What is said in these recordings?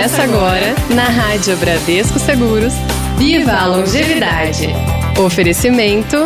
Começa agora na Rádio Bradesco Seguros. Viva a longevidade. Oferecimento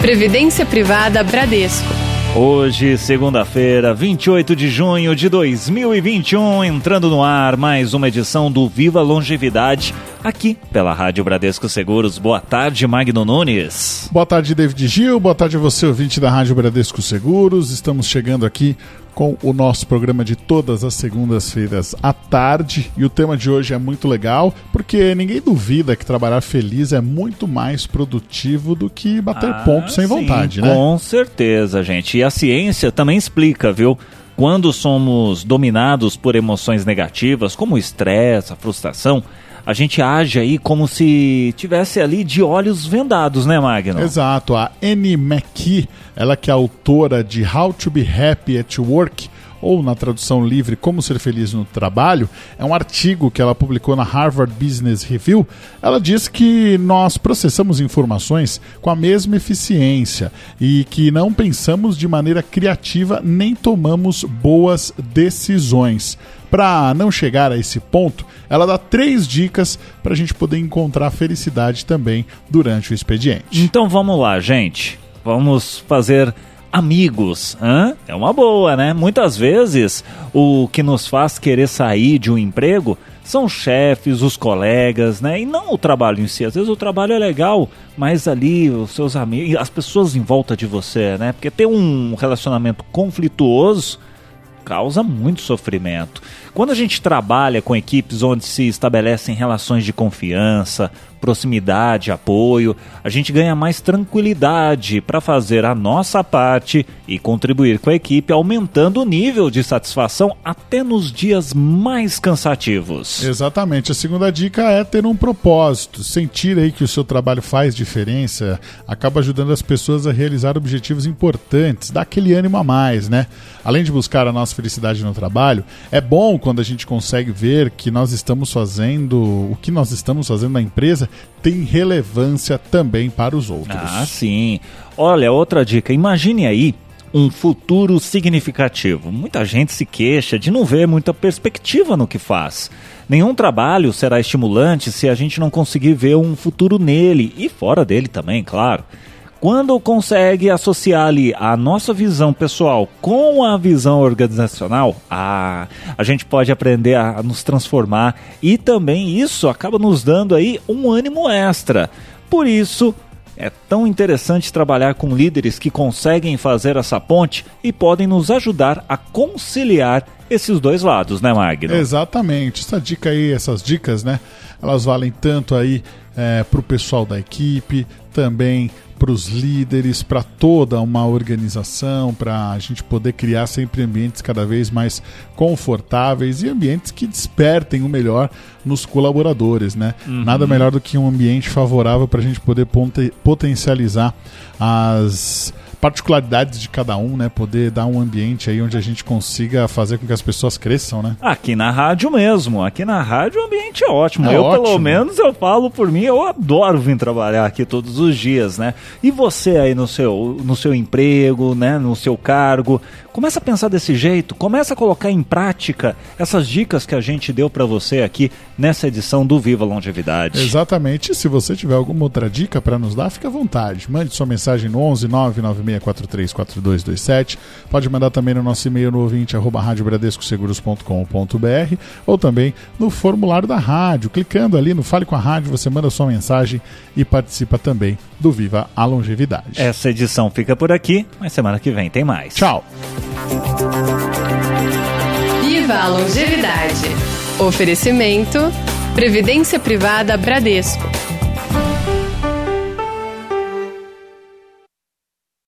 Previdência Privada Bradesco. Hoje, segunda-feira, 28 de junho de 2021, entrando no ar mais uma edição do Viva Longevidade, aqui pela Rádio Bradesco Seguros. Boa tarde, Magno Nunes. Boa tarde, David Gil. Boa tarde a você, ouvinte da Rádio Bradesco Seguros. Estamos chegando aqui com o nosso programa de todas as segundas-feiras à tarde. E o tema de hoje é muito legal, porque ninguém duvida que trabalhar feliz é muito mais produtivo do que bater ah, ponto sem sim, vontade, né? Com certeza, gente. E a ciência também explica, viu? Quando somos dominados por emoções negativas, como o estresse, a frustração, a gente age aí como se tivesse ali de olhos vendados, né, Magno? Exato. A Annie McKee, ela que é autora de How to Be Happy at Work, ou na tradução livre Como Ser Feliz no Trabalho, é um artigo que ela publicou na Harvard Business Review. Ela diz que nós processamos informações com a mesma eficiência e que não pensamos de maneira criativa nem tomamos boas decisões. Para não chegar a esse ponto, ela dá três dicas para a gente poder encontrar felicidade também durante o expediente. Então vamos lá, gente. Vamos fazer amigos. Hã? É uma boa, né? Muitas vezes o que nos faz querer sair de um emprego são os chefes, os colegas, né? E não o trabalho em si. Às vezes o trabalho é legal, mas ali os seus amigos, as pessoas em volta de você, né? Porque ter um relacionamento conflituoso causa muito sofrimento. Quando a gente trabalha com equipes onde se estabelecem relações de confiança, proximidade, apoio, a gente ganha mais tranquilidade para fazer a nossa parte e contribuir com a equipe, aumentando o nível de satisfação até nos dias mais cansativos. Exatamente. A segunda dica é ter um propósito, sentir aí que o seu trabalho faz diferença, acaba ajudando as pessoas a realizar objetivos importantes, dá aquele ânimo a mais, né? Além de buscar a nossa felicidade no trabalho, é bom quando a gente consegue ver que nós estamos fazendo, o que nós estamos fazendo na empresa tem relevância também para os outros. Ah, sim. Olha, outra dica: imagine aí um futuro significativo. Muita gente se queixa de não ver muita perspectiva no que faz. Nenhum trabalho será estimulante se a gente não conseguir ver um futuro nele e fora dele também, claro. Quando consegue associar ali a nossa visão pessoal com a visão organizacional, a, a gente pode aprender a nos transformar e também isso acaba nos dando aí um ânimo extra. Por isso, é tão interessante trabalhar com líderes que conseguem fazer essa ponte e podem nos ajudar a conciliar esses dois lados, né, Magno? Exatamente. Essa dica aí, essas dicas, né? Elas valem tanto aí é, para o pessoal da equipe, também para os líderes, para toda uma organização, para a gente poder criar sempre ambientes cada vez mais confortáveis e ambientes que despertem o melhor nos colaboradores, né? Uhum. Nada melhor do que um ambiente favorável para a gente poder potencializar as particularidades de cada um, né? Poder dar um ambiente aí onde a gente consiga fazer com que as pessoas cresçam, né? Aqui na rádio mesmo. Aqui na rádio o ambiente é ótimo. É eu, ótimo. pelo menos, eu falo por mim, eu adoro vir trabalhar aqui todos os dias, né? E você aí no seu, no seu emprego, né? No seu cargo, começa a pensar desse jeito, começa a colocar em prática essas dicas que a gente deu para você aqui nessa edição do Viva Longevidade. Exatamente. Se você tiver alguma outra dica para nos dar, fica à vontade. Mande sua mensagem no 11 996 36434227. Pode mandar também no nosso e-mail no ouvinte arroba radiobradescoseguros.com.br ou também no formulário da rádio. Clicando ali no Fale com a Rádio, você manda sua mensagem e participa também do Viva a Longevidade. Essa edição fica por aqui, mas semana que vem tem mais. Tchau! Viva a Longevidade. Oferecimento Previdência Privada Bradesco